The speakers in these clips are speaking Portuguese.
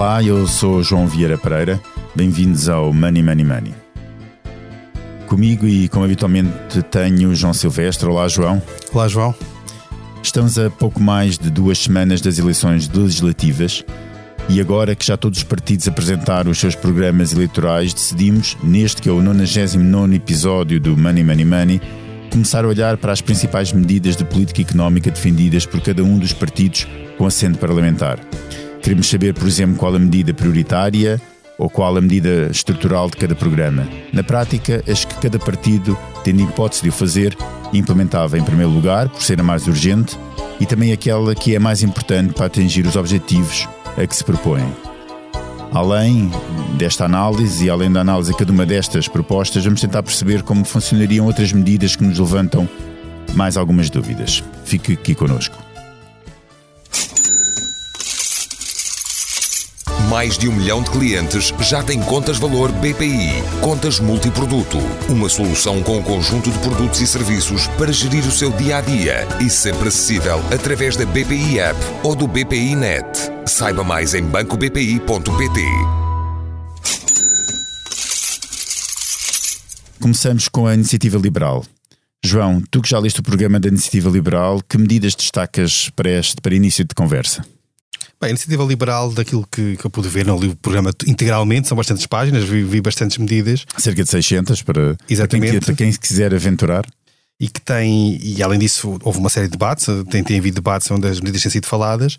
Olá, eu sou João Vieira Pereira. Bem-vindos ao Money Money Money. Comigo e como habitualmente tenho João Silvestre. Olá, João. Olá, João. Estamos a pouco mais de duas semanas das eleições legislativas e agora que já todos os partidos apresentaram os seus programas eleitorais, decidimos, neste que é o 99 episódio do Money Money Money, começar a olhar para as principais medidas de política económica defendidas por cada um dos partidos com assento parlamentar. Queremos saber, por exemplo, qual a medida prioritária ou qual a medida estrutural de cada programa. Na prática, as que cada partido, tendo hipótese de o fazer, implementava em primeiro lugar, por ser a mais urgente, e também aquela que é mais importante para atingir os objetivos a que se propõem. Além desta análise e além da análise de cada uma destas propostas, vamos tentar perceber como funcionariam outras medidas que nos levantam mais algumas dúvidas. Fique aqui connosco. Mais de um milhão de clientes já têm contas valor BPI. Contas multiproduto. Uma solução com um conjunto de produtos e serviços para gerir o seu dia a dia e sempre acessível através da BPI App ou do BPI Net. Saiba mais em bancobpi.pt. Começamos com a Iniciativa Liberal. João, tu que já leste o programa da Iniciativa Liberal, que medidas destacas para este para início de conversa? Bem, a iniciativa liberal, daquilo que, que eu pude ver, não li o programa integralmente, são bastantes páginas, vi, vi bastantes medidas. Cerca de 600 para, Exatamente. Para, quem, se quiser aventurar. E que tem, e além disso, houve uma série de debates, tem, tem havido debates onde as medidas têm sido faladas.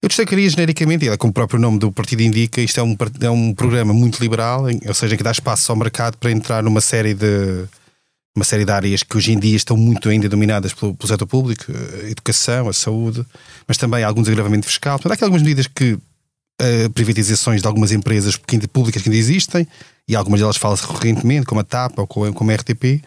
Eu destacaria genericamente, e como o próprio nome do partido indica, isto é um, é um programa muito liberal, ou seja, que dá espaço ao mercado para entrar numa série de, uma série de áreas que hoje em dia estão muito ainda dominadas pelo, pelo setor público, a educação, a saúde, mas também algum desagravamento fiscal. Portanto, há aqui algumas medidas que uh, privatizações de algumas empresas públicas que ainda existem, e algumas delas falam-se recorrentemente, como a TAP ou como a RTP,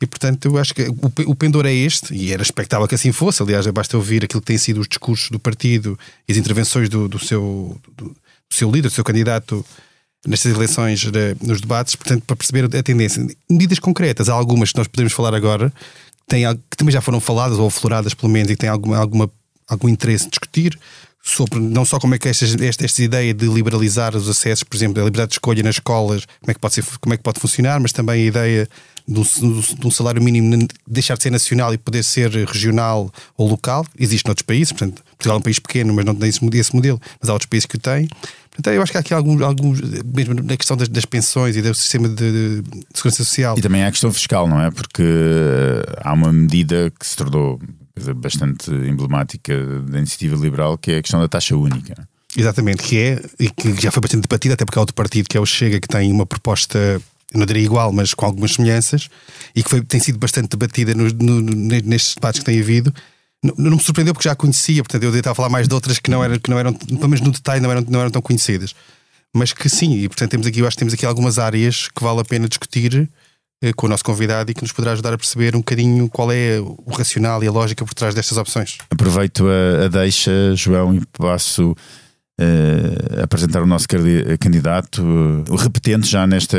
e portanto eu acho que o, o pendor é este, e era expectável que assim fosse. Aliás, basta ouvir aquilo que têm sido os discursos do partido e as intervenções do, do seu, do, do seu líder, do seu candidato nestas eleições, nos debates, portanto, para perceber a tendência. Medidas concretas, há algumas que nós podemos falar agora, que, têm, que também já foram faladas ou afloradas, pelo menos, e que têm alguma, alguma, algum interesse de discutir sobre não só como é que esta, esta, esta ideia de liberalizar os acessos, por exemplo, a liberdade de escolha nas escolas, como é que pode, ser, como é que pode funcionar, mas também a ideia de um, de um, salário mínimo deixar de ser nacional e poder ser regional ou local. Existe noutros países, portanto, Portugal é um país pequeno, mas não tem esse modelo, mas há outros países que o têm. Então, eu acho que há aqui alguns, mesmo na questão das, das pensões e do sistema de, de, segurança social. E também há a questão fiscal, não é? Porque eh, há uma medida que se tornou bastante emblemática da iniciativa liberal, que é a questão da taxa única. Exatamente, que é, e que já foi bastante debatida, até porque há outro partido que é o Chega, que tem uma proposta, eu não diria igual, mas com algumas semelhanças, e que foi, tem sido bastante debatida no, no, nestes debates que tem havido, não, não, me surpreendeu porque já a conhecia, portanto eu estava a falar mais de outras que não eram, que não eram pelo menos no detalhe, não eram, não eram tão conhecidas. Mas que sim, e portanto temos aqui, eu acho que temos aqui algumas áreas que vale a pena discutir eh, com o nosso convidado e que nos poderá ajudar a perceber um bocadinho qual é o racional e a lógica por trás destas opções. Aproveito a, a deixa, João, e passo uh, apresentar o nosso candidato. Uh, repetente já nesta,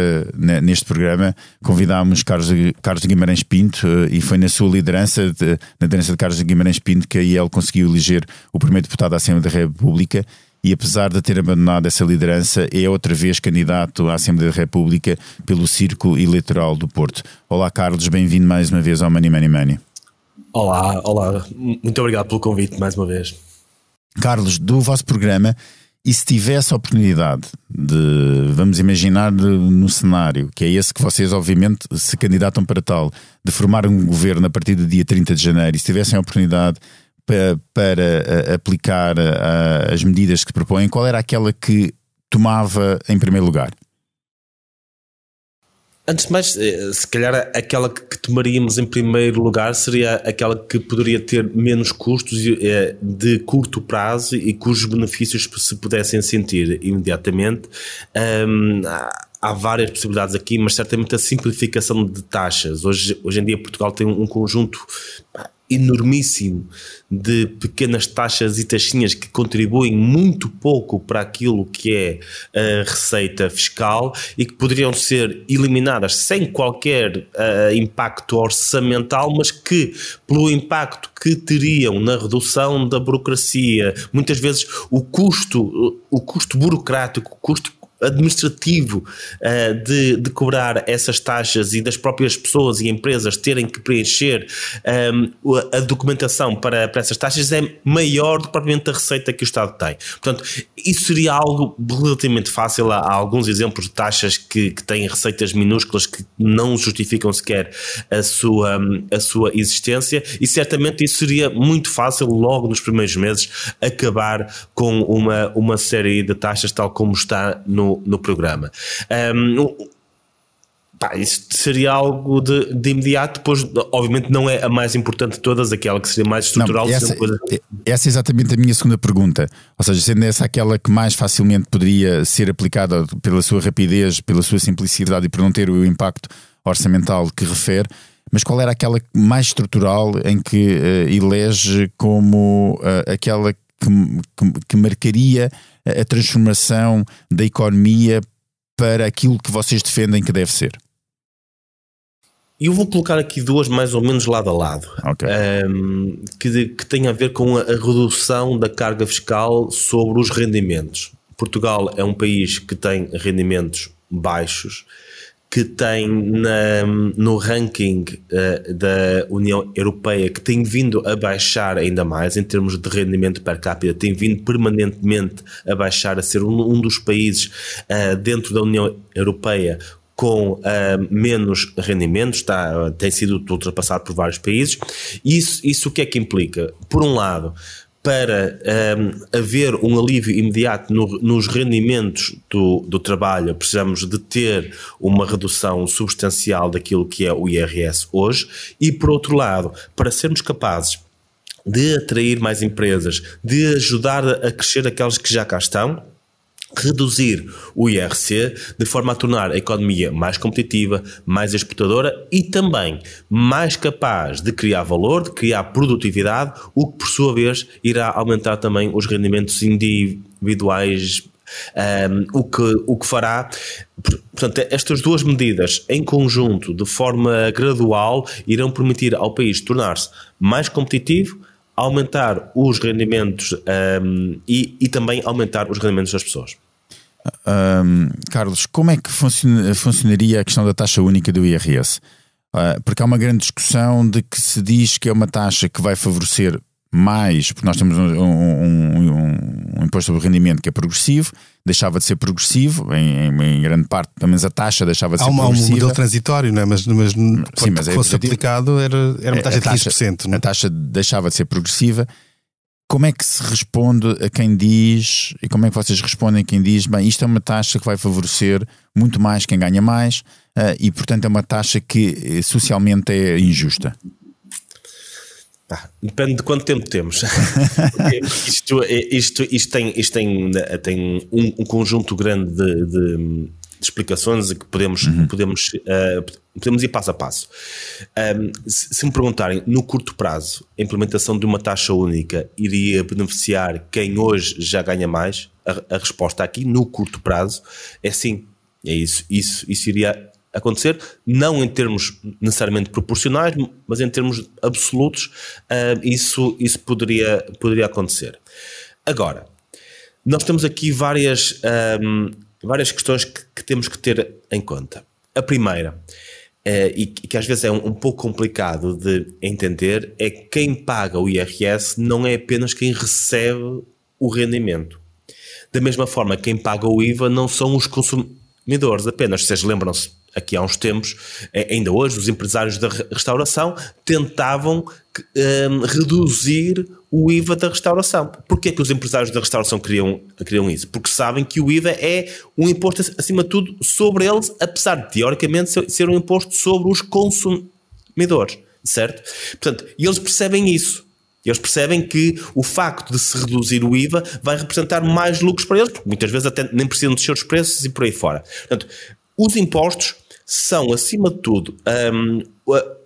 neste programa, convidámos Carlos, Carlos Guimarães Pinto uh, e foi na sua liderança, de, na liderança de Carlos Guimarães Pinto, que a IEL conseguiu eleger o primeiro deputado da Assembleia da República e apesar de ter abandonado essa liderança, é outra vez candidato à Assembleia da República pelo Círculo Eleitoral do Porto. Olá, Carlos, bem-vindo mais uma vez ao Money Money Money. Olá, olá, muito obrigado pelo convite mais uma vez. Carlos, do vosso programa, e se tivesse a oportunidade de, vamos imaginar no cenário, que é esse que vocês, obviamente, se candidatam para tal, de formar um governo a partir do dia 30 de janeiro, e se tivessem a oportunidade para, para aplicar a, as medidas que propõem, qual era aquela que tomava em primeiro lugar? Antes de mais, eh, se calhar aquela que tomaríamos em primeiro lugar seria aquela que poderia ter menos custos eh, de curto prazo e cujos benefícios se pudessem sentir imediatamente. Um, há várias possibilidades aqui, mas certamente a simplificação de taxas. Hoje, hoje em dia, Portugal tem um conjunto enormíssimo de pequenas taxas e taxinhas que contribuem muito pouco para aquilo que é a receita fiscal e que poderiam ser eliminadas sem qualquer uh, impacto orçamental, mas que, pelo impacto que teriam na redução da burocracia, muitas vezes o custo, o custo burocrático, o custo administrativo uh, de, de, cobrar essas taxas e das próprias pessoas e empresas terem que preencher um, ehm, a documentação para, para essas taxas é maior do que propriamente a receita que o Estado tem. Portanto, isso seria algo relativamente fácil. Há, há alguns exemplos de taxas que, que têm receitas minúsculas que não justificam sequer a sua, a sua existência e certamente isso seria muito fácil logo nos primeiros meses acabar com uma, uma série de taxas tal como está no no, programa. Um, Pá, isso seria algo de, de imediato, depois, obviamente, não é a mais importante de todas, aquela que seria mais estrutural. Não, essa, coisa... essa é exatamente a minha segunda pergunta. Ou seja, sendo essa aquela que mais facilmente poderia ser aplicada pela sua rapidez, pela sua simplicidade e por não ter o impacto orçamental que refere, mas qual era aquela mais estrutural em que uh, elege como uh, aquela que, que, que marcaria a transformação da economia para aquilo que vocês defendem que deve ser? Eu vou colocar aqui duas mais ou menos lado a lado, okay. um, que, que tem a ver com a, a redução da carga fiscal sobre os rendimentos. Portugal é um país que tem rendimentos baixos, que tem na, no ranking uh, da União Europeia, que tem vindo a baixar ainda mais em termos de rendimento per capita, tem vindo permanentemente a baixar, a ser um, um dos países uh, dentro da União Europeia com uh, menos rendimentos, está, tem sido ultrapassado por vários países. Isso, isso o que é que implica? Por um lado, para um, haver um alívio imediato no, nos rendimentos do, do trabalho, precisamos de ter uma redução substancial daquilo que é o IRS hoje, e por outro lado, para sermos capazes de atrair mais empresas, de ajudar a crescer aquelas que já cá estão, reduzir o IRC de forma a tornar a economia mais competitiva, mais exportadora e também mais capaz de criar valor, de criar produtividade, o que por sua vez irá aumentar também os rendimentos individuais. Um, o, que, o que fará, portanto, estas duas medidas em conjunto, de forma gradual, irão permitir ao país tornar-se mais competitivo, aumentar os rendimentos um, e, e também aumentar os rendimentos das pessoas. Um, Carlos, como é que funcionaria a questão da taxa única do IRS? Uh, porque há uma grande discussão de que se diz que é uma taxa que vai favorecer mais, porque nós temos um, um, um, imposto sobre rendimento que é progressivo, deixava de ser progressivo, em, em, em grande parte, pelo menos a taxa deixava de há ser uma, progressiva. Há um modelo transitório, não é? mas, mas Sim, mas é fosse aplicado era, era uma taxa, de 15%. Não? É? A taxa deixava de ser progressiva como é que se responde a quem diz, e como é que vocês respondem a quem diz, bem, isto é uma taxa que vai favorecer muito mais quem ganha mais uh, e, portanto, é uma taxa que eh, socialmente é injusta? Ah, depende de quanto tempo temos. isto, isto, isto, tem, isto tem, tem um, um conjunto grande de, de de explicações que podemos, uhum. podemos, uh, podemos ir passo a passo. Um, se, se, me perguntarem, no curto prazo, a implementação de uma taxa única iria beneficiar quem hoje já ganha mais? A, a resposta aqui, no curto prazo, é sim. É isso. Isso, isso iria acontecer, não em termos necessariamente proporcionais, mas em termos absolutos, uh, isso, isso poderia, poderia acontecer. Agora, nós temos aqui várias, um, várias questões que, que, temos que ter em conta. A primeira, é, e que às vezes é um, um, pouco complicado de entender, é que quem paga o IRS não é apenas quem recebe o rendimento. Da mesma forma, quem paga o IVA não são os consumidores apenas. Vocês lembram-se aqui há uns tempos, ainda hoje, os empresários da restauração tentavam um, reduzir o IVA da restauração. Porquê que os empresários da restauração queriam, queriam isso? Porque sabem que o IVA é um imposto, acima de tudo, sobre eles, apesar de, teoricamente, ser um imposto sobre os consumidores, certo? Portanto, eles percebem isso. Eles percebem que o facto de se reduzir o IVA vai representar mais lucros para eles, porque muitas vezes até nem precisam descer os preços e por aí fora. Portanto, os impostos são, acima de tudo, um,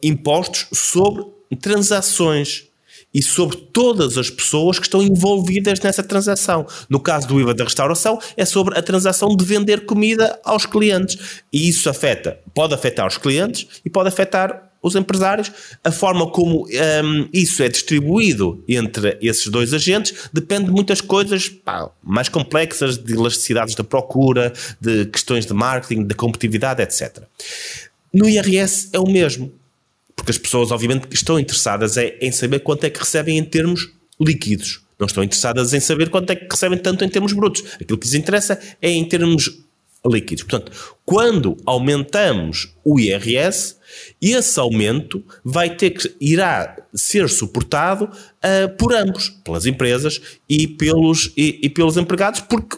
impostos sobre transações e sobre todas as pessoas que estão envolvidas nessa transação. No caso do IVA da restauração, é sobre a transação de vender comida aos clientes. E isso afeta, pode afetar os clientes e pode afetar os empresários. A forma como um, isso é distribuído entre esses dois agentes depende de muitas coisas pá, mais complexas, de elasticidades da procura, de questões de marketing, de competitividade, etc. No IRS é o mesmo porque as pessoas, obviamente, estão interessadas em saber quanto é que recebem em termos líquidos. Não estão interessadas em saber quanto é que recebem tanto em termos brutos. Aquilo que lhes interessa é em termos líquidos. Portanto, quando aumentamos o IRS, esse aumento vai ter que irá ser suportado uh, por ambos, pelas empresas e pelos, e, e pelos empregados, porque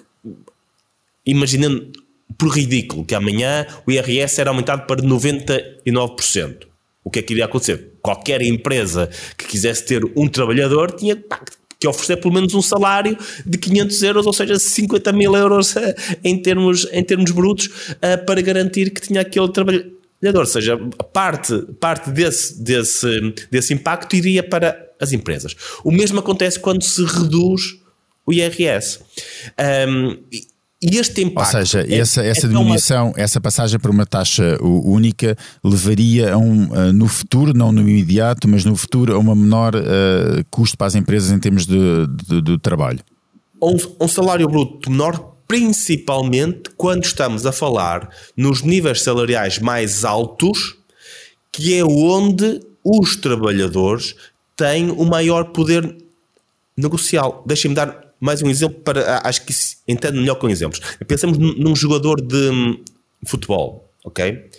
imaginando por ridículo que amanhã o IRS era aumentado para 99% o que é que iria acontecer? Qualquer empresa que quisesse ter um trabalhador tinha pá, que oferecer pelo menos um salário de 500 euros, ou seja, 50 mil euros eh, em termos, em termos brutos, eh, para garantir que tinha aquele trabalhador. Ou seja, parte, parte desse, desse, desse impacto iria para as empresas. O mesmo acontece quando se reduz o IRS. Um, este impacto. Ou seja, é, essa, essa é diminuição, uma... essa passagem para uma taxa única levaria a um, no futuro, não no imediato, mas no futuro, a uma menor uh, custo para as empresas em termos de, de, de trabalho. Um, um salário bruto menor, principalmente quando estamos a falar nos níveis salariais mais altos, que é onde os trabalhadores têm o maior poder negocial. Deixem-me dar mais um exemplo para. Acho que entendo melhor com exemplos. Pensamos num jogador de hum, futebol, ok?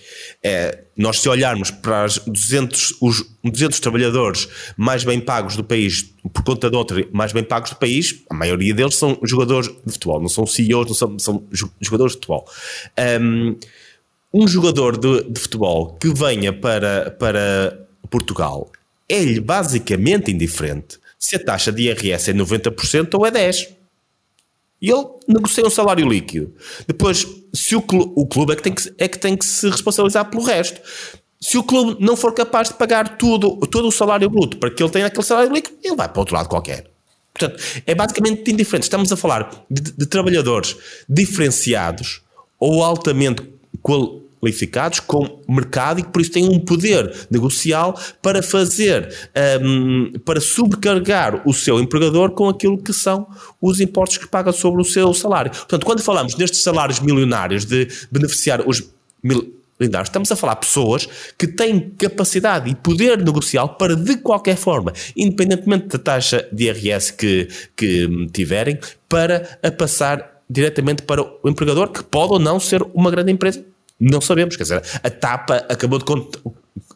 É, nós, se olharmos para os 200, os 200 trabalhadores mais bem pagos do país, por conta de outro mais bem pagos do país, a maioria deles são jogadores de futebol, não são CEOs, não são, são jogadores de futebol. Um, um jogador de, de futebol que venha para, para Portugal é-lhe basicamente indiferente se a taxa de IRS é 90% ou é 10%. E ele negocia um salário líquido. Depois, se o clube, o clube é, que tem que, é que tem que se responsabilizar pelo resto. Se o clube não for capaz de pagar tudo, todo o salário bruto para que ele tenha aquele salário líquido, ele vai para outro lado qualquer. Portanto, é basicamente indiferente. Estamos a falar de, de trabalhadores diferenciados ou altamente qual, qualificados com mercado e que por isso têm um poder negocial para fazer, um, para sobrecarregar o seu empregador com aquilo que são os impostos que paga sobre o seu salário. Portanto, quando falamos nestes salários milionários de beneficiar os milionários, Estamos a falar de pessoas que têm capacidade e poder negocial para, de qualquer forma, independentemente da taxa de IRS que, que tiverem, para a passar diretamente para o empregador, que pode ou não ser uma grande empresa não sabemos, quer dizer, a TAPA acabou de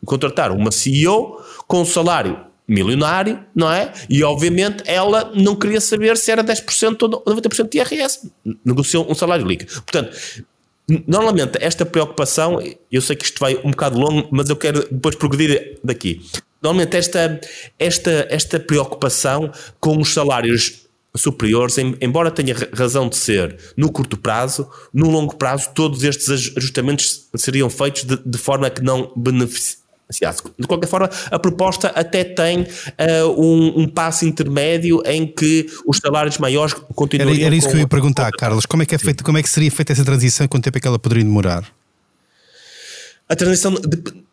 contratar uma CEO com um salário milionário, não é? E obviamente ela não queria saber se era 10% ou 90% de IRS. Negociou um salário líquido. Portanto, normalmente esta preocupação, eu sei que isto vai um bocado longo, mas eu quero depois progredir daqui. Normalmente esta, esta, esta preocupação com os salários superiores, embora tenha razão de ser no curto prazo, no longo prazo, todos estes ajustamentos seriam feitos de, de forma que não beneficiasse. De qualquer forma, a proposta até tem uh, um, um, passo intermédio em que os salários maiores continuam. Era, era isso que eu ia perguntar, Carlos. Como é que, é feito, como é que seria feita essa transição quanto tempo é que ela poderia demorar? A transição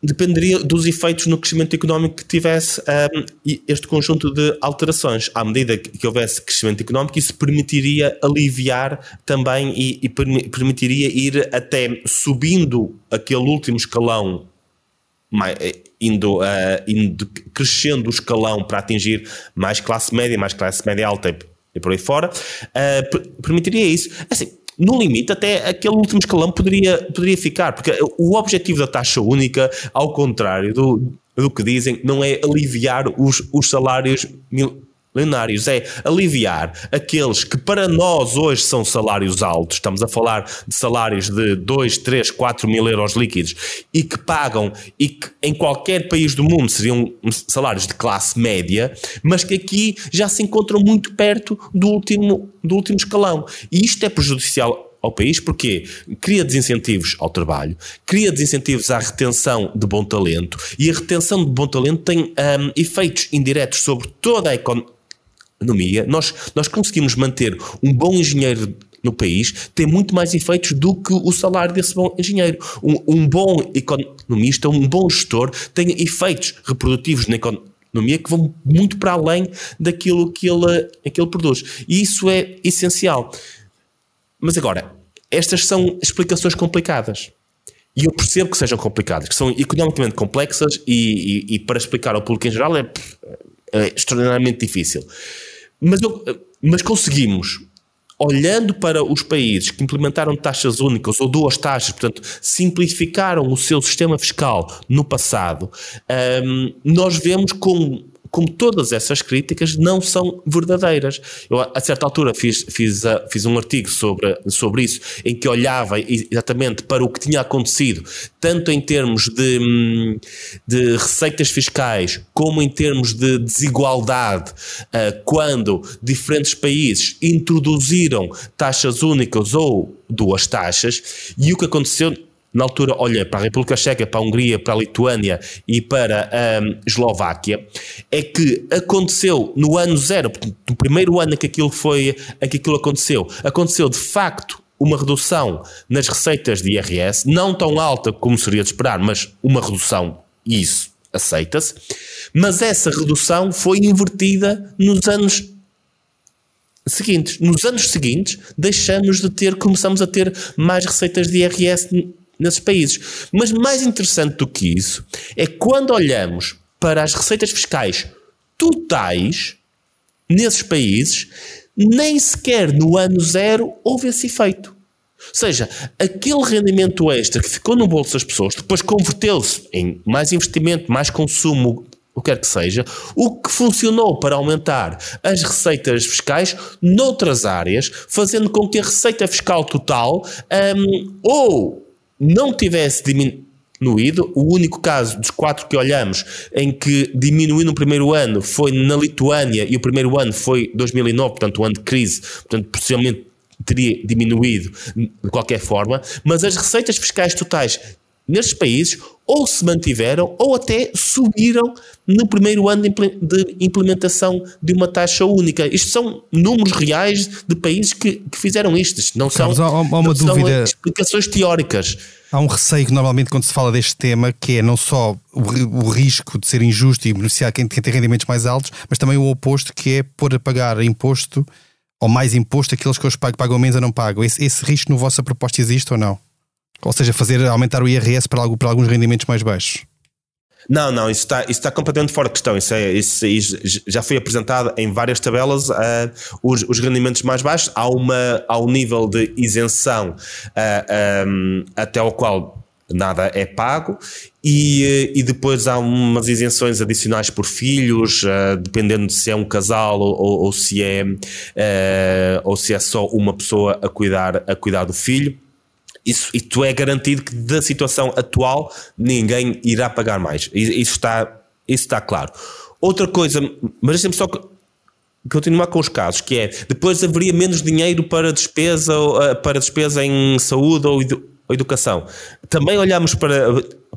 dependeria dos efeitos no crescimento económico que tivesse um, este conjunto de alterações. À medida que houvesse crescimento económico, isso permitiria aliviar também e, e permitiria ir até subindo aquele último escalão, indo, uh, indo crescendo o escalão para atingir mais classe média, mais classe média alta e, e por aí fora, uh, permitiria isso. Assim, no limite, até aquele último escalão poderia, poderia ficar, porque o objetivo da taxa única, ao contrário do, do que dizem, não é aliviar os, os salários milionários, é aliviar aqueles que para nós hoje são salários altos, estamos a falar de salários de 2, 3, 4 mil euros líquidos e que pagam e que em qualquer país do mundo seriam salários de classe média, mas que aqui já se encontram muito perto do último, do último escalão. E isto é prejudicial ao país, porque cria desincentivos ao trabalho, cria desincentivos à retenção de bom talento, e a retenção de bom talento tem um, efeitos indiretos sobre toda a economia. Nós, nós conseguimos manter um bom engenheiro no país tem muito mais efeitos do que o salário desse bom engenheiro. Um, um bom economista, um bom gestor, tem efeitos reprodutivos na economia que vão muito para além daquilo que ele, que ele produz. E isso é essencial. Mas agora, estas são explicações complicadas. E eu percebo que sejam complicadas, que são economicamente complexas e, e, e para explicar ao público em geral é, é extraordinariamente difícil. Mas, eu, mas conseguimos, olhando para os países que implementaram taxas únicas ou duas taxas, portanto, simplificaram o seu sistema fiscal no passado, um, nós vemos como como todas essas críticas não são verdadeiras. Eu, a certa altura, fiz, fiz, uh, fiz um artigo sobre, sobre isso, em que olhava exatamente para o que tinha acontecido, tanto em termos de, hum, de receitas fiscais, como em termos de desigualdade, uh, quando diferentes países introduziram taxas únicas ou duas taxas, e o que aconteceu na altura olhei para a República Checa, para a Hungria, para a Lituânia e para a um, Eslováquia, é que aconteceu no ano zero, no primeiro ano em que aquilo foi, em que aquilo aconteceu, aconteceu de facto uma redução nas receitas de IRS, não tão alta como seria de esperar, mas uma redução, e isso aceita-se, mas essa redução foi invertida nos anos seguintes. Nos anos seguintes, deixamos de ter, começamos a ter mais receitas de IRS nesses países. Mas mais interessante do que isso é quando olhamos para as receitas fiscais totais nesses países, nem sequer no ano zero houve esse efeito. Ou seja, aquele rendimento extra que ficou no bolso das pessoas, depois converteu-se em mais investimento, mais consumo, o que quer que seja, o que funcionou para aumentar as receitas fiscais noutras áreas, fazendo com que a receita fiscal total um, ou não tivesse diminuído, o único caso dos quatro que olhamos em que diminuiu no primeiro ano foi na Lituânia e o primeiro ano foi 2009, portanto, o ano de crise, portanto, possivelmente teria diminuído de qualquer forma, mas as receitas fiscais totais nestes países ou se mantiveram ou até subiram no primeiro ano de implementação de uma taxa única. Isto são números reais de países que, que fizeram isto. não Carlos, são, há, não dúvida. são explicações teóricas. Há um receio que normalmente quando se fala deste tema, que é não só o, o risco de ser injusto e beneficiar quem, quem tem rendimentos mais altos, mas também o oposto, que é pôr a pagar imposto ou mais imposto aqueles que os pagam, pagam menos ou não pagam. Esse, esse risco no vossa proposta existe ou não? Ou seja, fazer aumentar o IRS para, para alguns rendimentos mais baixos. Não, não, isso está, isso está completamente fora de questão. Isso, é, isso, isso já foi apresentado em várias tabelas. Uh, os, os, rendimentos mais baixos, há, uma, há um nível de isenção uh, ah, um, até o qual nada é pago e, e depois há umas isenções adicionais por filhos, uh, dependendo de se é um casal ou, ou, ou se é, ou se é só uma pessoa a cuidar, a cuidar do filho. Isso, e tu é garantido que da situação atual ninguém irá pagar mais. Isso está, isso está claro. Outra coisa, mas deixem-me só continuar com os casos, que é depois haveria menos dinheiro para despesa, eh, para despesa em saúde ou, educação. Também olhamos para,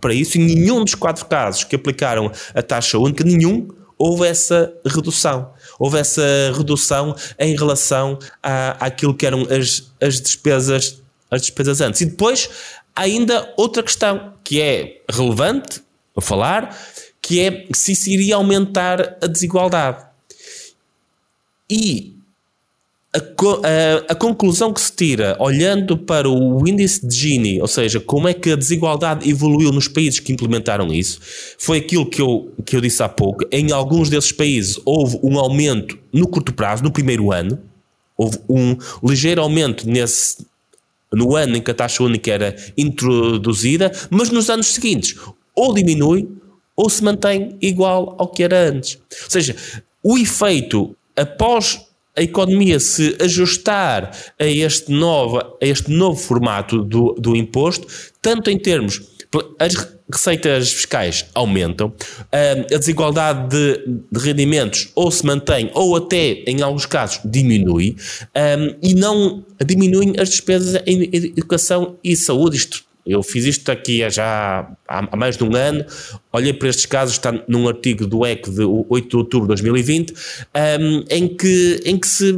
para isso e nenhum dos quatro casos que aplicaram a taxa única, nenhum houve essa redução. Houve essa redução em relação à, àquilo que eram as, as despesas as despesas antes. E depois ainda outra questão que é relevante a falar, que é se isso iria aumentar a desigualdade. E a, a, a, conclusão que se tira, olhando para o índice de Gini, ou seja, como é que a desigualdade evoluiu nos países que implementaram isso, foi aquilo que eu, que eu disse há pouco. Em alguns desses países houve um aumento no curto prazo, no primeiro ano, houve um ligeiro aumento nesse, no ano em que a taxa única era introduzida, mas nos anos seguintes ou diminui ou se mantém igual ao que era antes. Ou seja, o efeito após a economia se ajustar a este novo, a este novo formato do, do imposto, tanto em termos as receitas fiscais aumentam, a desigualdade de, de rendimentos ou se mantém ou até, em alguns casos, diminui e não diminuem as despesas em educação e saúde. Isto eu fiz isto aqui já há, mais de um ano, olhei para estes casos, está num artigo do ECO de 8 de outubro de 2020, um, em, que, em que se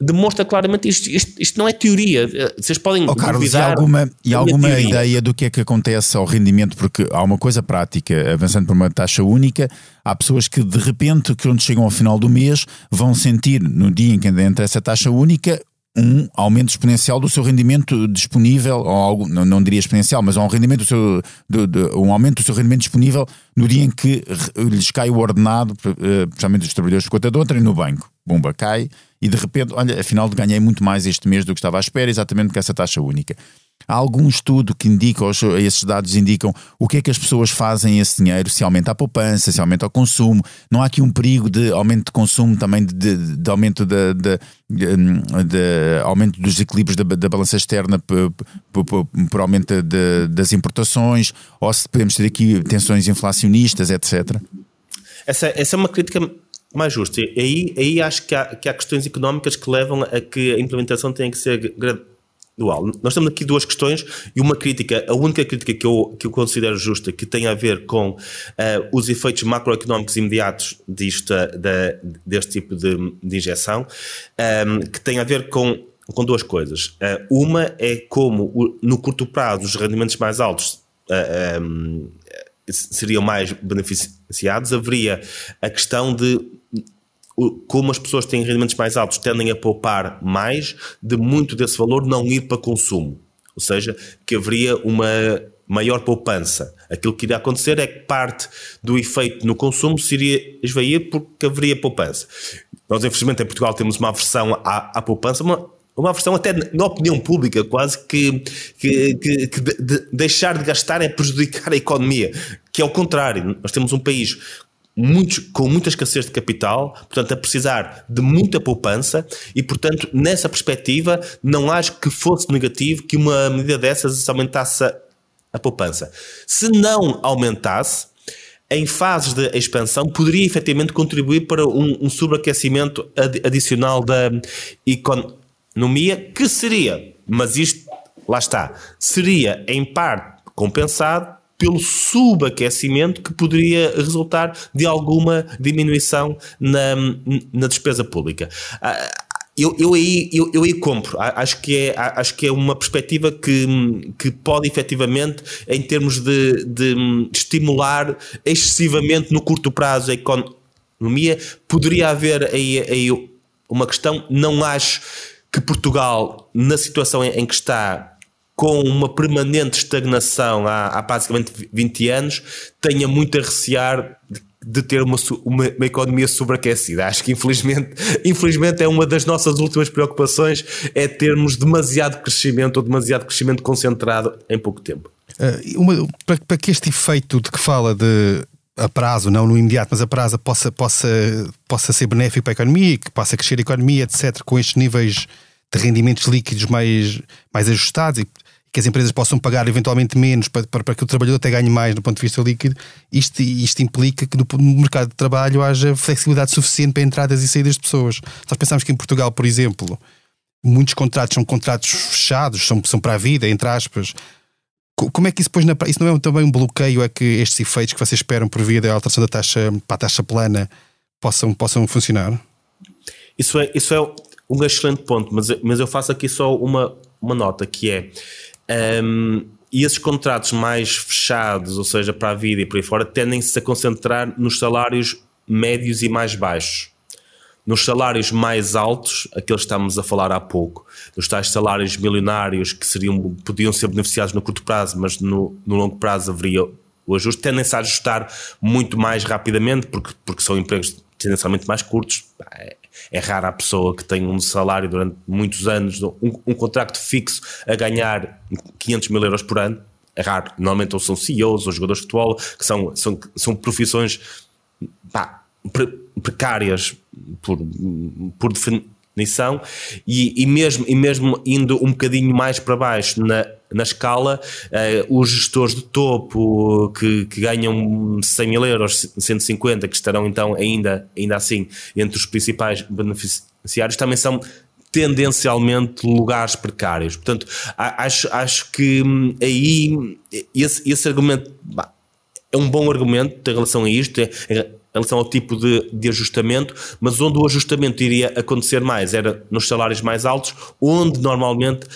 demonstra claramente isto, isto, isto não é teoria. Vocês podem oh, Carlos, e alguma, e alguma ideia do que é que acontece ao rendimento? Porque há uma coisa prática, avançando para uma taxa única, há pessoas que de repente, quando chegam ao final do mês, vão sentir no dia em que entra essa taxa única um aumento exponencial do seu rendimento disponível, ou algo, não, não diria exponencial, mas um rendimento do seu, do, do, um aumento do seu rendimento disponível no dia em que lhes cai o ordenado, eh, principalmente dos trabalhadores de conta de outra, e no banco. Bumba, cai, e de repente, olha, afinal ganhei muito mais este mês do que estava à espera, exatamente com essa taxa única. Há algum estudo que indica, ou esses dados indicam, o que é que as pessoas fazem esse dinheiro, se aumenta a poupança, se aumenta o consumo. Não há aqui um perigo de aumento de consumo, também de, de, de aumento, de, de, aumento dos equilíbrios da, da balança externa por, por, por, por aumento das importações, ou se podemos ter aqui tensões inflacionistas, etc. Essa, essa é uma crítica mais justa. Aí, aí acho que há, que há questões económicas que levam a que a implementação tenha que ser dual. Nós temos aqui duas questões e uma crítica, a única crítica que eu, que eu considero justa, que tem a ver com uh, os efeitos macroeconómicos imediatos disto, de, deste tipo de, de injeção, um, ehm, que tem a ver com, com duas coisas. Uh, uma é como, no curto prazo, os rendimentos mais altos uh, eh, um, ehm, seriam mais beneficiados, haveria a questão de como as pessoas têm rendimentos mais altos, tendem a poupar mais, de muito desse valor não ir para consumo. Ou seja, que haveria uma maior poupança. Aquilo que iria acontecer é que parte do efeito no consumo se iria esvair porque haveria poupança. Nós, infelizmente, em Portugal temos uma aversão à, à poupança, uma, uma versão até na opinião pública, quase que, que, que, que de, de deixar de gastar é prejudicar a economia, que é o contrário. Nós temos um país muitos, com muita escassez de capital, portanto, a precisar de muita poupança e, portanto, nessa perspectiva, não acho que fosse negativo que uma medida dessas aumentasse a, poupança. Se não aumentasse, em fases de expansão, poderia efetivamente contribuir para um, um sobreaquecimento ad, adicional da economia, que seria, mas isto, lá está, seria em parte compensado pelo subaquecimento que poderia resultar de alguma diminuição na, na despesa pública. Ah, eu, eu, aí, eu, eu aí compro. Acho que, é, acho que é uma perspectiva que, que pode efetivamente, em termos de, de estimular excessivamente no curto prazo a economia, poderia haver aí, aí uma questão. Não acho que Portugal, na situação em que está, com uma permanente estagnação há, há basicamente 20 anos, tenha muito a recear de, ter uma, uma, uma, economia sobreaquecida. Acho que infelizmente, infelizmente é uma das nossas últimas preocupações é termos demasiado crescimento ou demasiado crescimento concentrado em pouco tempo. Uh, uma, para, para, que este efeito de que fala de a prazo, não no imediato, mas a prazo possa, possa, possa ser benéfico para a economia, que possa crescer a economia, etc., com estes níveis de rendimentos líquidos mais, mais ajustados e que as empresas possam pagar eventualmente menos para, para, para, que o trabalhador até ganhe mais do ponto de vista líquido, isto, isto implica que no, mercado de trabalho haja flexibilidade suficiente para entradas e saídas de pessoas. Nós pensamos que em Portugal, por exemplo, muitos contratos são contratos fechados, são, são para a vida, entre aspas. Como é que isso depois, na, isso não é também um bloqueio? É que estes efeitos que vocês esperam por via da alteração da taxa para a taxa plana possam, possam funcionar? Isso é, isso é um excelente ponto, mas, mas eu faço aqui só uma, uma nota que é um, e esses contratos mais fechados, ou seja, para a vida e por aí fora, tendem-se a concentrar nos salários médios e mais baixos. Nos salários mais altos, aqueles que estamos a falar há pouco, nos tais salários milionários que seriam, podiam ser beneficiados no curto prazo, mas no, no longo prazo haveria o ajuste, tendem-se a ajustar muito mais rapidamente, porque, porque são empregos tendencialmente mais curtos. É, é rara a pessoa que tem um salário durante muitos anos, um, um contrato fixo a ganhar 500 mil euros por ano. É raro. Normalmente ou são CEOs ou jogadores de futebol, que são, são, são profissões pá, precárias por, por definição, e, e, mesmo, e mesmo indo um bocadinho mais para baixo na na escala, uh, os gestores de topo que, que, ganham 100 mil euros, 150, que estarão então ainda, ainda assim entre os principais beneficiários, também são tendencialmente lugares precários. Portanto, acho, acho que hum, aí esse, esse argumento bah, é um bom argumento em relação a isto, é, em relação ao tipo de, de ajustamento, mas onde o ajustamento iria acontecer mais era nos salários mais altos, onde normalmente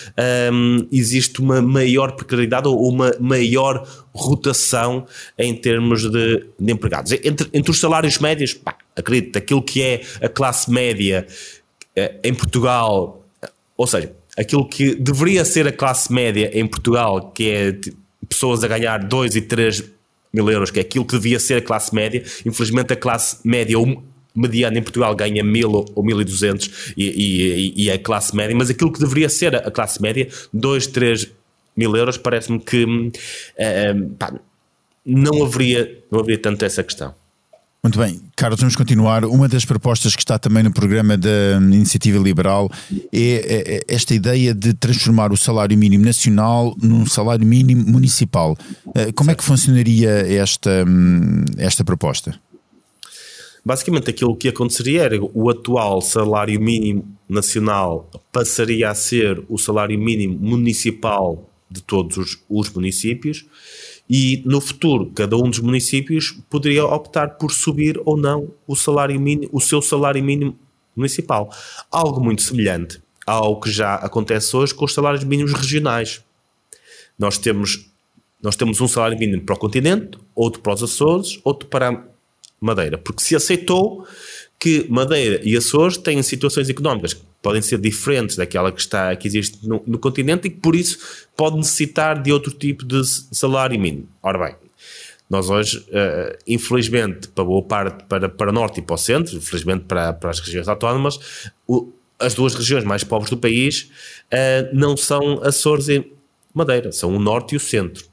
hum, existe uma maior precariedade ou uma maior rotação em termos de, de empregados. Entre, entre os salários médios, pá, acredito, aquilo que é a classe média eh, em Portugal, ou seja, aquilo que deveria ser a classe média em Portugal, que é pessoas a ganhar 2 e 3 mil euros, que é aquilo que devia ser a classe média. Infelizmente, a classe média ou mediana em Portugal ganha 1000 ou 1200 e, e, e a classe média, mas aquilo que deveria ser a classe média, 2, 3 mil euros, parece-me que é, pá, não, haveria, não haveria tanto essa questão. Muito bem, Carlos, vamos continuar. Uma das propostas que está também no programa da Iniciativa Liberal é, é, é esta ideia de transformar o salário mínimo nacional num salário mínimo municipal. Eh, como é que funcionaria esta, hum, esta proposta? Basicamente, aquilo que aconteceria era o atual salário mínimo nacional passaria a ser o salário mínimo municipal de todos os, os municípios e no futuro, cada um dos municípios poderia optar por subir ou não o salário mínimo, o seu salário mínimo municipal. Algo muito semelhante ao que já acontece hoje com os salários mínimos regionais. Nós temos, nós temos um salário mínimo para o continente, outro para os Açores, outro para a Madeira, porque se aceitou que Madeira e Açores têm situações económicas podem ser diferentes daquela que está que existe no, no, continente e que por isso pode necessitar de outro tipo de salário mínimo. Ora bem, nós hoje, uh, infelizmente, para boa parte, para, para o norte e para o centro, infelizmente para, para as regiões autónomas, o, as duas regiões mais pobres do país uh, não são Açores e Madeira, são o norte e o centro.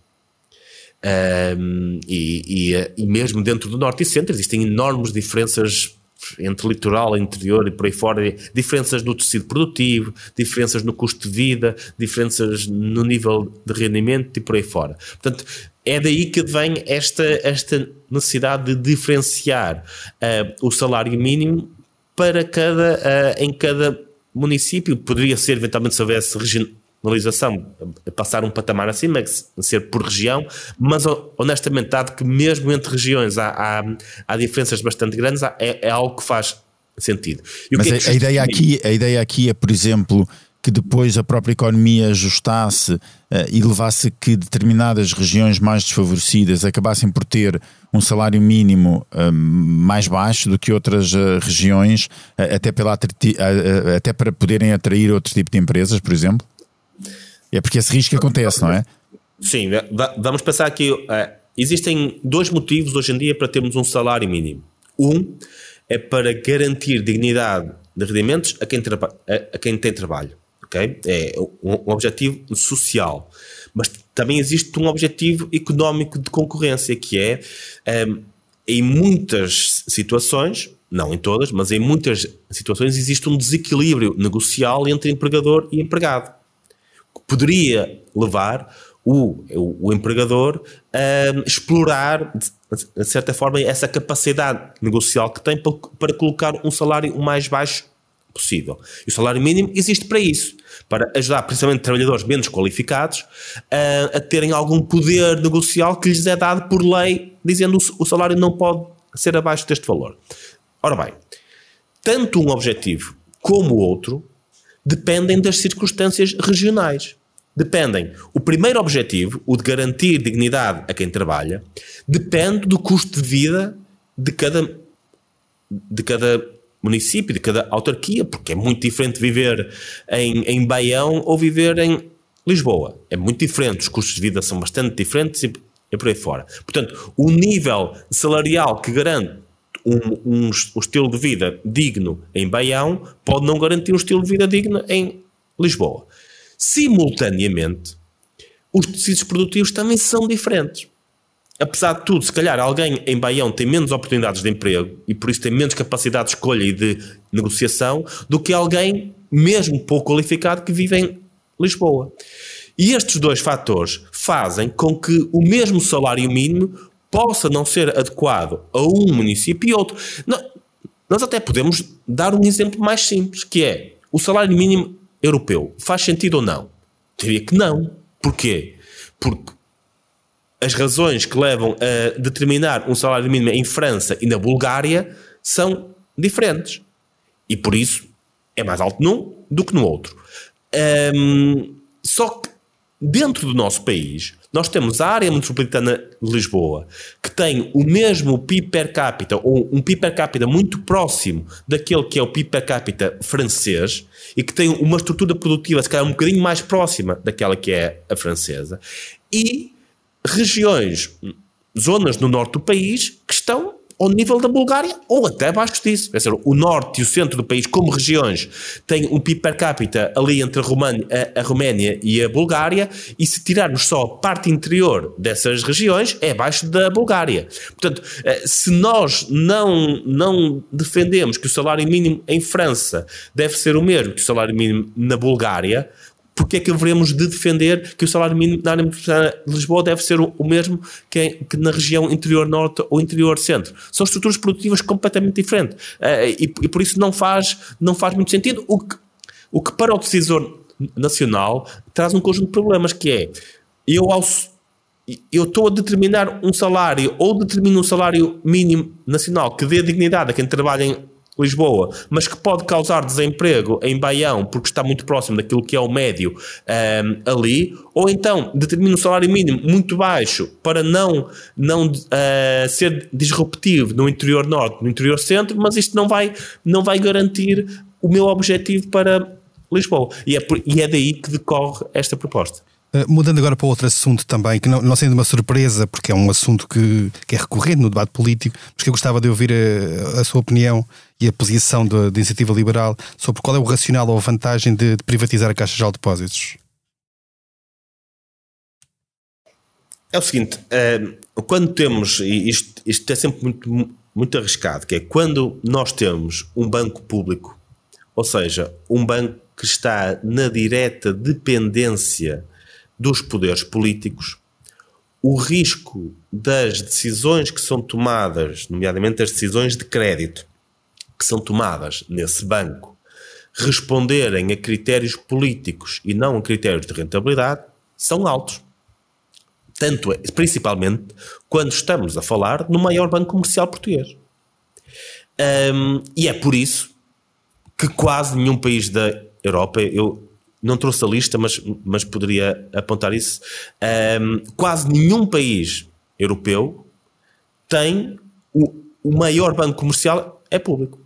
Um, e, e, e mesmo dentro do norte e centro existem enormes diferenças entre litoral, interior e por aí fora, diferenças no tecido produtivo, diferenças no custo de vida, diferenças no nível de rendimento e por aí fora. Portanto, é daí que vem esta, esta necessidade de diferenciar uh, o salário mínimo para cada, uh, em cada município. Poderia ser, eventualmente, se houvesse regionalização, passar um patamar acima, ser por região, mas honestamente, dado que mesmo entre regiões há, há, há diferenças bastante grandes, é, é, algo que faz sentido. mas é a, a, ideia aqui, a ideia aqui é, por exemplo, que depois a própria economia ajustasse uh, e levasse que determinadas regiões mais desfavorecidas acabassem por ter um salário mínimo uh, mais baixo do que outras uh, regiões, até, pela, até para poderem atrair outro tipo de empresas, por exemplo? É porque esse risco acontece, não é? Sim, vamos pensar aqui. Uh, existem dois motivos hoje em dia para termos um salário mínimo. Um é para garantir dignidade de rendimentos a quem, a, quem tem trabalho. Okay? É um, um objetivo social. Mas também existe um objetivo económico de concorrência, que é, um, ehm, em muitas situações, não em todas, mas em muitas situações, existe um desequilíbrio negocial entre empregador e empregado poderia levar o, o, o, empregador a explorar, de certa forma, essa capacidade negocial que tem para, para colocar um salário o mais baixo possível. E o salário mínimo existe para isso, para ajudar principalmente trabalhadores menos qualificados a, a terem algum poder negocial que lhes é dado por lei, dizendo que o salário não pode ser abaixo deste valor. Ora bem, tanto um objetivo como o outro dependem das circunstâncias regionais. Dependem. O primeiro objetivo, o de garantir dignidade a quem trabalha, depende do custo de vida de cada, de cada município, de cada autarquia, porque é muito diferente viver em, em Baião ou viver em Lisboa. É muito diferente, os custos de vida são bastante diferentes e, e por aí fora. Portanto, o nível salarial que garante um, um, um, estilo de vida digno em Baião pode não garantir um estilo de vida digno em Lisboa. Simultaneamente, os tecidos produtivos também são diferentes. Apesar de tudo, se calhar alguém em Baião tem menos oportunidades de emprego e por isso tem menos capacidade de escolha e de negociação do que alguém, mesmo pouco qualificado, que vive em Lisboa. E estes dois fatores fazem com que o mesmo salário mínimo possa não ser adequado a um município e outro. Nós até podemos dar um exemplo mais simples, que é o salário mínimo europeu. Faz sentido ou não? Diria que não. Porquê? Porque as razões que levam a determinar um salário mínimo em França e na Bulgária são diferentes. E por isso é mais alto num do que no outro. Um, só que dentro do nosso país, nós temos a área metropolitana de Lisboa, que tem o mesmo PIB per capita, ou um PIB per capita muito próximo daquele que é o PIB per capita francês, e que tem uma estrutura produtiva, se calhar, um bocadinho mais próxima daquela que é a francesa, e regiões, zonas no norte do país que estão ao nível da Bulgária ou até abaixo disso. Quer dizer, o norte e o centro do país, como regiões, têm um PIB per capita ali entre a, a, a Roménia e a Bulgária, e se tirarmos só a parte interior dessas regiões, é abaixo da Bulgária. Portanto, eh, se nós não, não defendemos que o salário mínimo em França deve ser o mesmo que o salário mínimo na Bulgária, porque é que haveremos de defender que o salário mínimo na área metropolitana de Lisboa deve ser o, mesmo que, que, na região interior norte ou interior centro? São estruturas produtivas completamente diferentes uh, e, e, por isso não faz, não faz muito sentido. O que, o que para o decisor nacional traz um conjunto de problemas que é eu ao eu estou a determinar um salário ou determino um salário mínimo nacional que dê dignidade a quem trabalha em Lisboa, mas que pode causar desemprego em Baião porque está muito próximo daquilo que é o médio um, ali, ou então determina um salário mínimo muito baixo para não, não uh, ser disruptivo no interior norte, no interior centro, mas isto não vai, não vai garantir o meu objetivo para Lisboa. E é, por, e é daí que decorre esta proposta. Uh, mudando agora para outro assunto também, que não, não sendo uma surpresa, porque é um assunto que, que é recorrente no debate político, mas que eu gostava de ouvir a, a sua opinião e a posição da iniciativa liberal sobre qual é o racional ou a vantagem de, de privatizar a Caixa de Depósitos. É o seguinte, uh, quando temos, e isto, isto é sempre muito, muito arriscado, que é quando nós temos um banco público, ou seja, um banco que está na direta dependência dos poderes políticos, o risco das decisões que são tomadas, nomeadamente as decisões de crédito, que são tomadas nesse banco, responderem a critérios políticos e não a critérios de rentabilidade, são altos. Tanto é, principalmente quando estamos a falar no maior banco comercial português. Um, e é por isso que quase nenhum país da Europa, eu não trouxe a lista, mas, mas poderia apontar isso. Um, quase nenhum país europeu tem o, o maior banco comercial é público.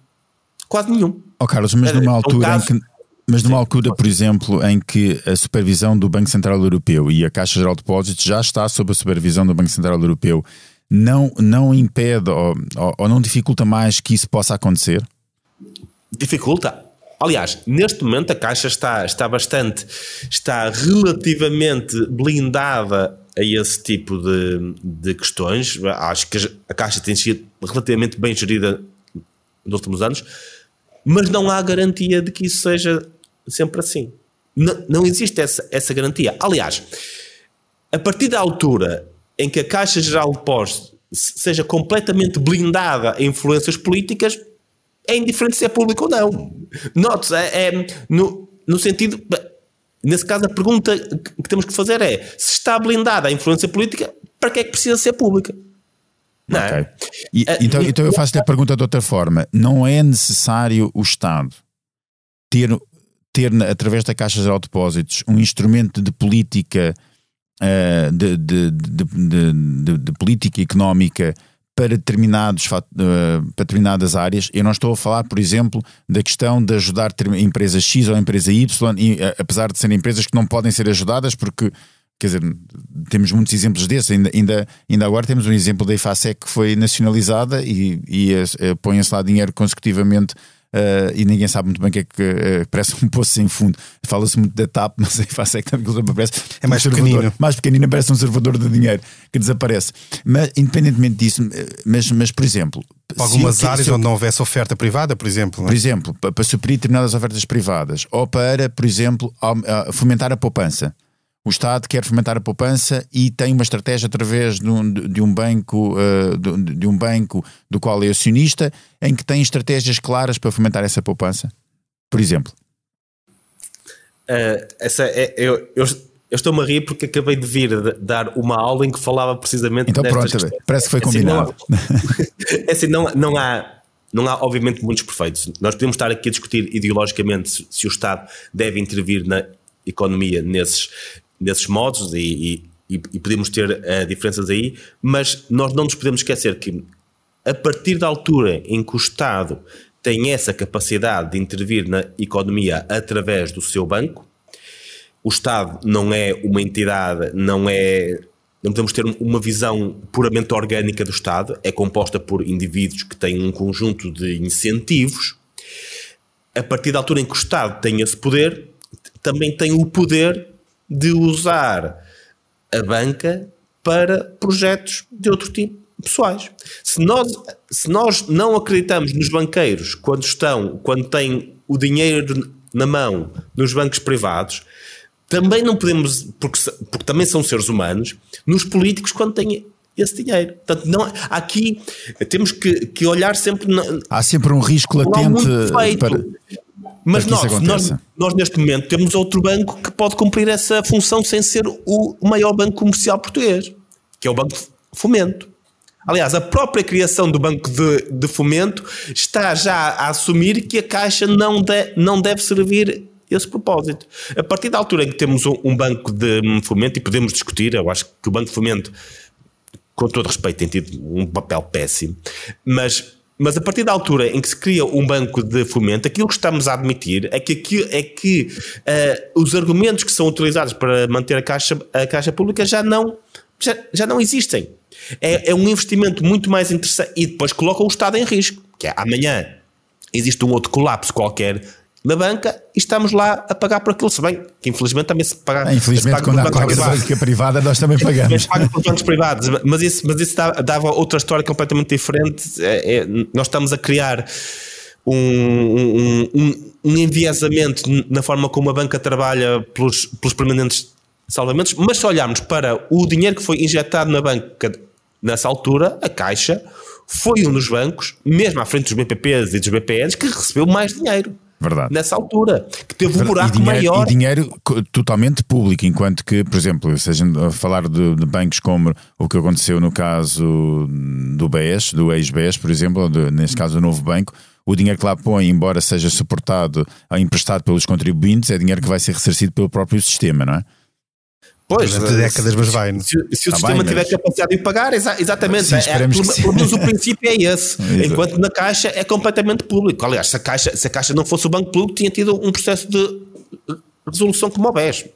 Quase nenhum. Oh, Carlos, mas numa altura caso, em que. Mas numa altura, por exemplo, em que a supervisão do Banco Central Europeu e a Caixa Geral de Depósitos já está sob a supervisão do Banco Central Europeu, não, não impede ou, ou, ou não dificulta mais que isso possa acontecer? Dificulta. Aliás, neste momento a Caixa está, está bastante, está relativamente blindada a esse tipo de, de questões. Acho que a Caixa tem sido relativamente bem gerida nos últimos anos, mas não há garantia de que isso seja sempre assim. Não, não existe essa, essa garantia. Aliás, a partir da altura em que a Caixa Geral de Depósitos seja completamente blindada a influências políticas, é indiferente se é público ou não. Note-se, é, é, no, no sentido. Nesse caso, a pergunta que temos que fazer é: se está blindada a influência política, para que é que precisa ser pública? Não é? okay. e, uh, então, uh, então eu faço-lhe a pergunta de outra forma: não é necessário o Estado ter, ter através da Caixa Geral de Depósitos, um instrumento de política, uh, de, de, de, de, política económica para, determinados, uh, para determinadas áreas. Eu não estou a falar, por exemplo, da questão de ajudar empresa X ou empresa Y, e, uh, apesar de serem empresas que não podem ser ajudadas porque quer dizer, temos muitos exemplos desses. Ainda, ainda, ainda agora temos um exemplo da IFASEC que foi nacionalizada e, e uh, põe-se lá dinheiro consecutivamente Uh, e ninguém sabe muito bem o que é que uh, parece um poço sem fundo. Fala-se muito da TAP, mas a IFASEC também parece é mais um pequenino. Mais pequenino, parece um servidor de dinheiro que desaparece. Mas, independentemente disso, mas, mas por exemplo. algumas eu, áreas eu, onde não houvesse oferta privada, por exemplo. É? Por exemplo, para, para suprir determinadas ofertas privadas ou para, por exemplo, fomentar a poupança o Estado quer fomentar a poupança e tem uma estratégia através de um, de um banco uh, de, de, um banco do qual é acionista em que tem estratégias claras para fomentar essa poupança? Por exemplo. Uh, essa é, eu, eu, eu estou-me a rir porque acabei de vir de dar uma aula em que falava precisamente Então pronto, parece que foi combinado. É assim, não, assim, não, não há não há, obviamente, muitos perfeitos. Nós podemos estar aqui a discutir ideologicamente se, se o Estado deve intervir na economia nesses, nesses modos e, e, e podemos ter uh, diferenças aí, mas nós não nos podemos esquecer que a partir da altura em que o Estado tem essa capacidade de intervir na economia através do seu banco, o Estado não é uma entidade, não é não podemos ter uma visão puramente orgânica do Estado, é composta por indivíduos que têm um conjunto de incentivos. A partir da altura em que o Estado tem esse poder, também tem o poder de usar a banca para projetos de outro tipo pessoais. Se nós, se nós não acreditamos nos banqueiros quando estão, quando têm o dinheiro na mão nos bancos privados, também não podemos, porque, porque também são seres humanos, nos políticos quando têm esse dinheiro. Portanto, não, aqui temos que, que olhar sempre. há sempre um risco latente para. Mas nós, nós, nós, neste momento, temos outro banco que pode cumprir essa função sem ser o maior banco comercial português, que é o Banco Fomento. Aliás, a própria criação do Banco de, de Fomento está já a assumir que a Caixa não, de, não deve servir esse propósito. A partir da altura em que temos um, um, banco de fomento, e podemos discutir, eu acho que o banco de fomento, com todo respeito, tem tido um papel péssimo, mas, mas a partir da altura em que se cria um banco de fomento, aquilo que estamos a admitir é que, aqui, é que uh, os argumentos que são utilizados para manter a caixa, a caixa pública já não, já, já não existem. É, é um investimento muito mais interessante e depois coloca o Estado em risco, que é amanhã existe um outro colapso qualquer na banca e estamos lá a pagar por aquilo, se bem que infelizmente também se paga. É, infelizmente, se paga quando há qualquer privada, nós também pagamos. Mas paga por bancos privados, mas isso, mas isso dava outra história completamente diferente. É, é, nós estamos a criar um, um, um, um, enviesamento na forma como a banca trabalha pelos, pelos permanentes salvamentos, mas se olharmos para o dinheiro que foi injetado na banca nessa altura, a Caixa foi um dos bancos, mesmo à frente dos BPPs e dos BPNs, que recebeu mais dinheiro. Verdade. nessa altura, que teve um buraco e dinheiro, maior. E dinheiro totalmente público, enquanto que, por exemplo, se a gente falar de, de bancos como o que aconteceu no caso do BES, do ex-BES, por exemplo, de, neste caso do novo banco, o dinheiro que lá põe, embora seja suportado, emprestado pelos contribuintes, é dinheiro que vai ser ressarcido pelo próprio sistema, não é? Pois, durante décadas, mas vai. Se, se o tá sistema bem, tiver mas... capacidade de pagar, exa exatamente. Sim, é, pelo menos o princípio é esse. enquanto na Caixa é completamente público. Aliás, se a Caixa, se a Caixa não fosse o banco público, tinha tido um processo de resolução como o BES.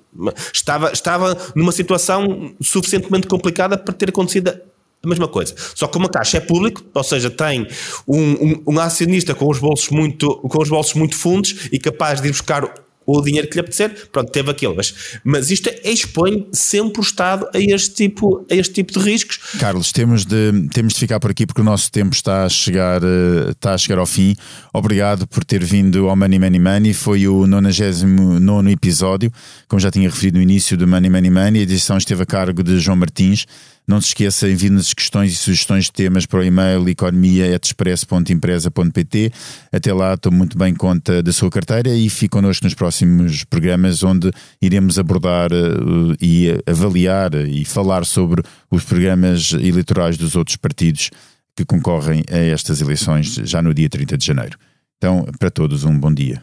Estava, estava numa situação suficientemente complicada para ter acontecido a mesma coisa. Só que uma caixa é público, ou seja, tem um, um, um, acionista com os bolsos muito, com os bolsos muito fundos e capaz de ir buscar o dinheiro que lhe apetecer, pronto, teve aquilo. Mas, mas isto expõe sempre o Estado a este, tipo, a este tipo de riscos. Carlos, temos de, temos de ficar por aqui porque o nosso tempo está a chegar, eh, está a chegar ao fim. Obrigado por ter vindo ao Money Money Money. Foi o 99 episódio, como já tinha referido no início do Money Money Money. A edição esteve a cargo de João Martins. Não se esqueça, envie-nos questões e sugestões de temas para o e-mail economia.express.empresa.pt. Até lá, estou muito bem conta da sua carteira e fique connosco nos próximos programas onde iremos abordar uh, e avaliar e falar sobre os programas eleitorais dos outros partidos que concorrem a estas eleições já no dia 30 de janeiro. Então, para todos, um bom dia.